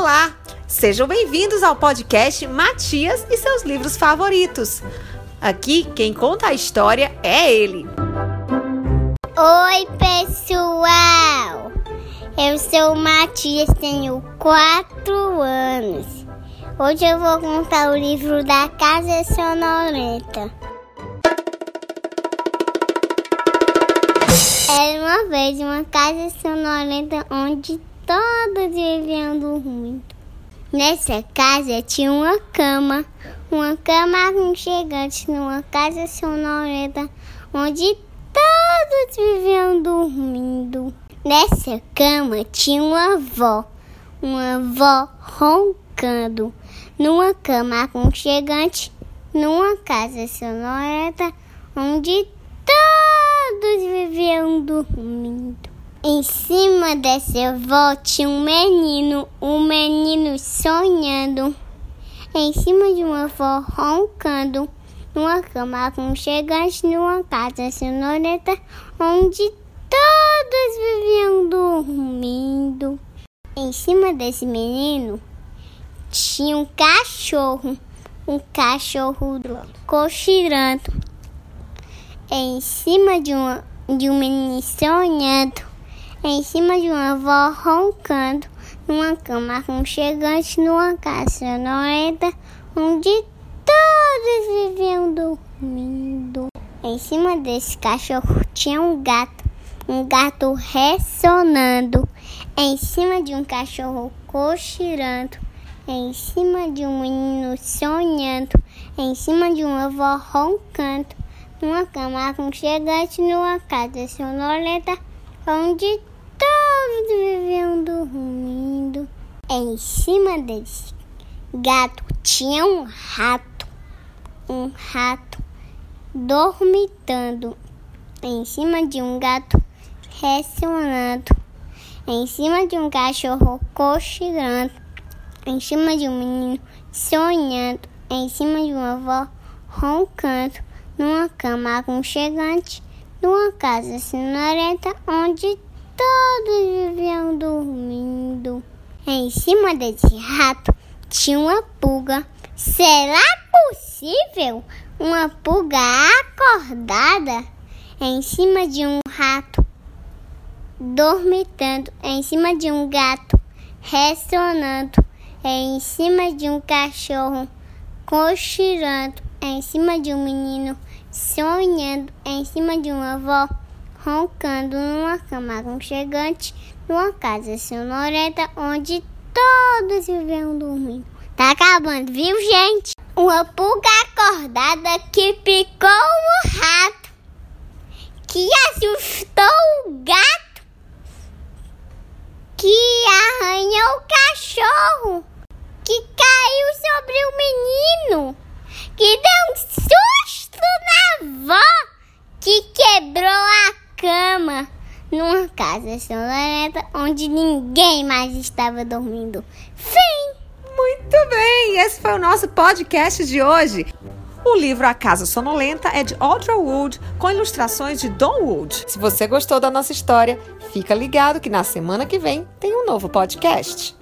Olá! Sejam bem-vindos ao podcast Matias e seus livros favoritos. Aqui quem conta a história é ele. Oi, pessoal! Eu sou o Matias, tenho quatro anos. Hoje eu vou contar o livro da Casa Sonolenta. Era uma vez uma casa sonolenta onde todos viviam dormindo. Nessa casa tinha uma cama, uma cama aconchegante numa casa sonolenta onde todos viviam dormindo. Nessa cama tinha uma avó, uma avó roncando, numa cama aconchegante, numa casa sonolenta onde todos viviam dormindo. Em cima dessa avó tinha um menino, um menino sonhando. Em cima de uma avó roncando, numa cama aconchegante, numa casa sonolenta, onde todos viviam dormindo. Em cima desse menino tinha um cachorro, um cachorro cochilando. Em cima de, uma, de um menino sonhando, em cima de uma avó roncando, numa cama aconchegante, numa casa sonolenta, onde todos viviam dormindo. Em cima desse cachorro tinha um gato, um gato ressonando. Em cima de um cachorro cochilando. Em cima de um menino sonhando. Em cima de uma avó roncando. Numa cama aconchegante, numa casa sonolenta, onde todos viviam dormindo. Em cima desse gato tinha um rato, um rato dormitando em cima de um gato ressonando, em cima de um cachorro cochilando, em cima de um menino sonhando, em cima de uma avó roncando, numa cama aconchegante, numa casa sonolenta onde todos viviam dormindo. Em cima desse rato tinha uma pulga. Será possível uma pulga acordada em cima de um rato dormitando, em cima de um gato ressonando, em cima de um cachorro cochilando, em cima de um menino sonhando, em cima de uma avó roncando numa cama aconchegante, numa casa sonolenta onde todos viviam dormindo. Tá acabando, viu, gente? Uma pulga acordada que picou o rato, que assustou o gato, que arranhou o cachorro, que caiu sobre o menino, que deu um susto na avó, que quebrou a cama numa casa sonolenta onde ninguém mais estava dormindo. Fim! Muito bem, esse foi o nosso podcast de hoje. O livro A Casa Sonolenta é de Audra Wood, com ilustrações de Don Wood. Se você gostou da nossa história, fica ligado que na semana que vem tem um novo podcast.